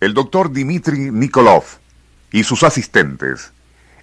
El doctor Dmitri Nikolov y sus asistentes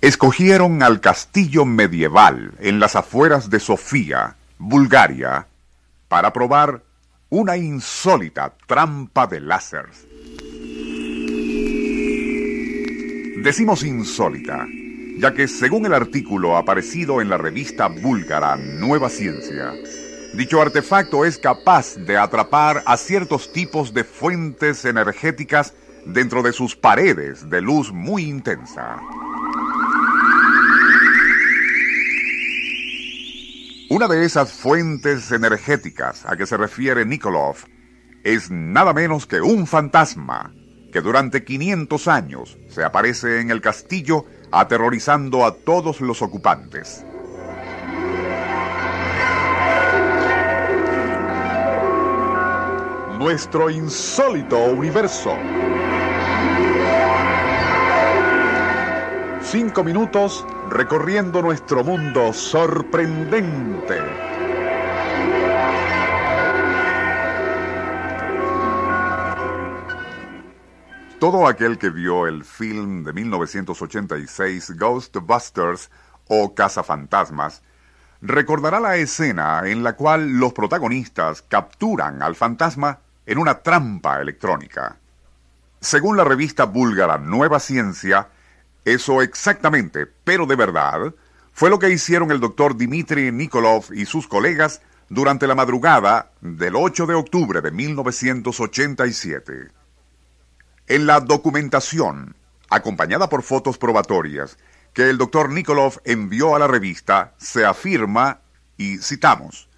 escogieron al castillo medieval en las afueras de Sofía, Bulgaria, para probar una insólita trampa de láseres. Decimos insólita, ya que según el artículo aparecido en la revista búlgara Nueva Ciencia, dicho artefacto es capaz de atrapar a ciertos tipos de fuentes energéticas dentro de sus paredes de luz muy intensa. Una de esas fuentes energéticas a que se refiere Nikolov es nada menos que un fantasma que durante 500 años se aparece en el castillo aterrorizando a todos los ocupantes. Nuestro insólito universo. Cinco minutos recorriendo nuestro mundo sorprendente. Todo aquel que vio el film de 1986 Ghostbusters o Cazafantasmas recordará la escena en la cual los protagonistas capturan al fantasma en una trampa electrónica. Según la revista búlgara Nueva Ciencia, eso exactamente, pero de verdad, fue lo que hicieron el doctor Dmitry Nikolov y sus colegas durante la madrugada del 8 de octubre de 1987. En la documentación, acompañada por fotos probatorias, que el doctor Nikolov envió a la revista, se afirma, y citamos,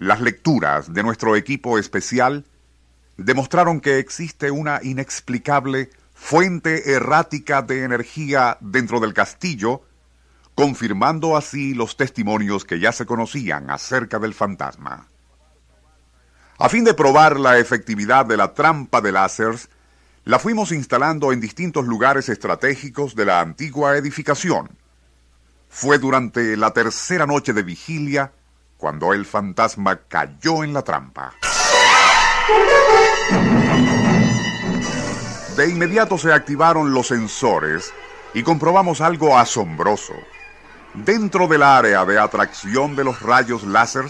las lecturas de nuestro equipo especial demostraron que existe una inexplicable fuente errática de energía dentro del castillo, confirmando así los testimonios que ya se conocían acerca del fantasma. A fin de probar la efectividad de la trampa de láseres, la fuimos instalando en distintos lugares estratégicos de la antigua edificación. Fue durante la tercera noche de vigilia cuando el fantasma cayó en la trampa. De inmediato se activaron los sensores y comprobamos algo asombroso. Dentro del área de atracción de los rayos láser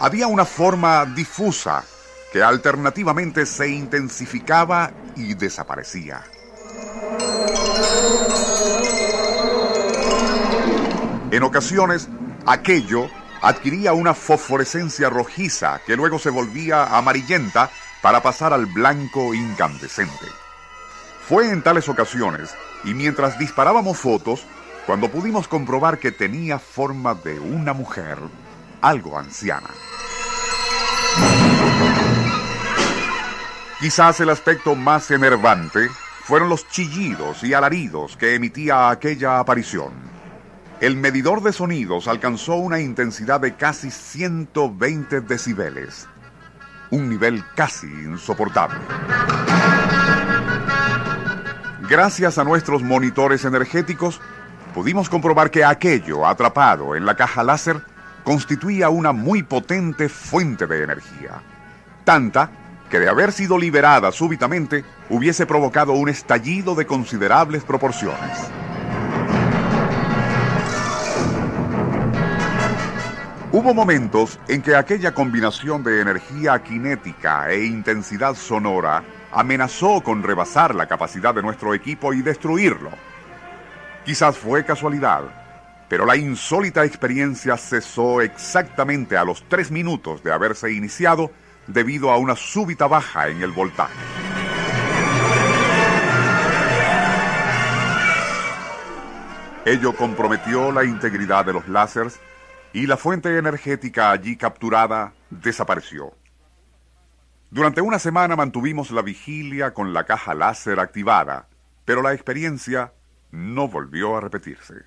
había una forma difusa que alternativamente se intensificaba y desaparecía. En ocasiones, aquello adquiría una fosforescencia rojiza que luego se volvía amarillenta para pasar al blanco incandescente. Fue en tales ocasiones, y mientras disparábamos fotos, cuando pudimos comprobar que tenía forma de una mujer, algo anciana. Quizás el aspecto más enervante fueron los chillidos y alaridos que emitía aquella aparición. El medidor de sonidos alcanzó una intensidad de casi 120 decibeles, un nivel casi insoportable. Gracias a nuestros monitores energéticos, pudimos comprobar que aquello atrapado en la caja láser constituía una muy potente fuente de energía. Tanta que de haber sido liberada súbitamente hubiese provocado un estallido de considerables proporciones. Hubo momentos en que aquella combinación de energía cinética e intensidad sonora amenazó con rebasar la capacidad de nuestro equipo y destruirlo. Quizás fue casualidad, pero la insólita experiencia cesó exactamente a los tres minutos de haberse iniciado debido a una súbita baja en el voltaje. Ello comprometió la integridad de los láseres y la fuente energética allí capturada desapareció. Durante una semana mantuvimos la vigilia con la caja láser activada, pero la experiencia no volvió a repetirse.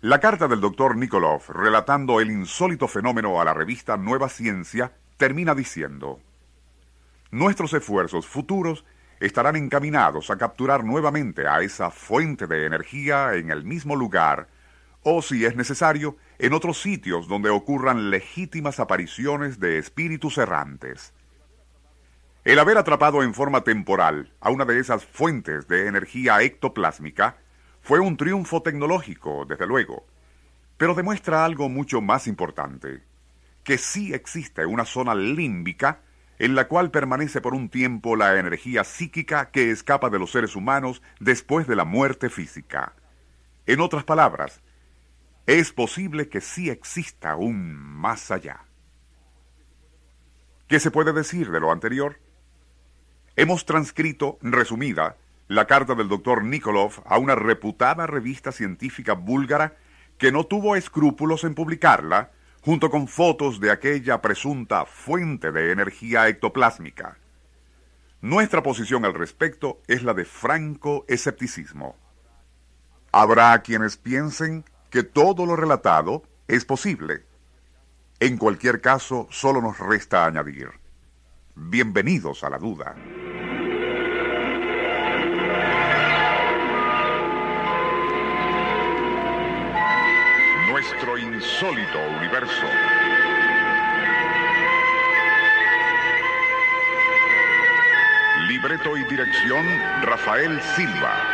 La carta del doctor Nikolov relatando el insólito fenómeno a la revista Nueva Ciencia termina diciendo, Nuestros esfuerzos futuros estarán encaminados a capturar nuevamente a esa fuente de energía en el mismo lugar o, si es necesario, en otros sitios donde ocurran legítimas apariciones de espíritus errantes. El haber atrapado en forma temporal a una de esas fuentes de energía ectoplásmica fue un triunfo tecnológico, desde luego, pero demuestra algo mucho más importante, que sí existe una zona límbica en la cual permanece por un tiempo la energía psíquica que escapa de los seres humanos después de la muerte física. En otras palabras, es posible que sí exista un más allá. ¿Qué se puede decir de lo anterior? Hemos transcrito, resumida, la carta del doctor Nikolov a una reputada revista científica búlgara que no tuvo escrúpulos en publicarla, junto con fotos de aquella presunta fuente de energía ectoplásmica. Nuestra posición al respecto es la de franco escepticismo. Habrá quienes piensen que todo lo relatado es posible. En cualquier caso, solo nos resta añadir. Bienvenidos a la duda. Nuestro insólito universo. Libreto y dirección Rafael Silva.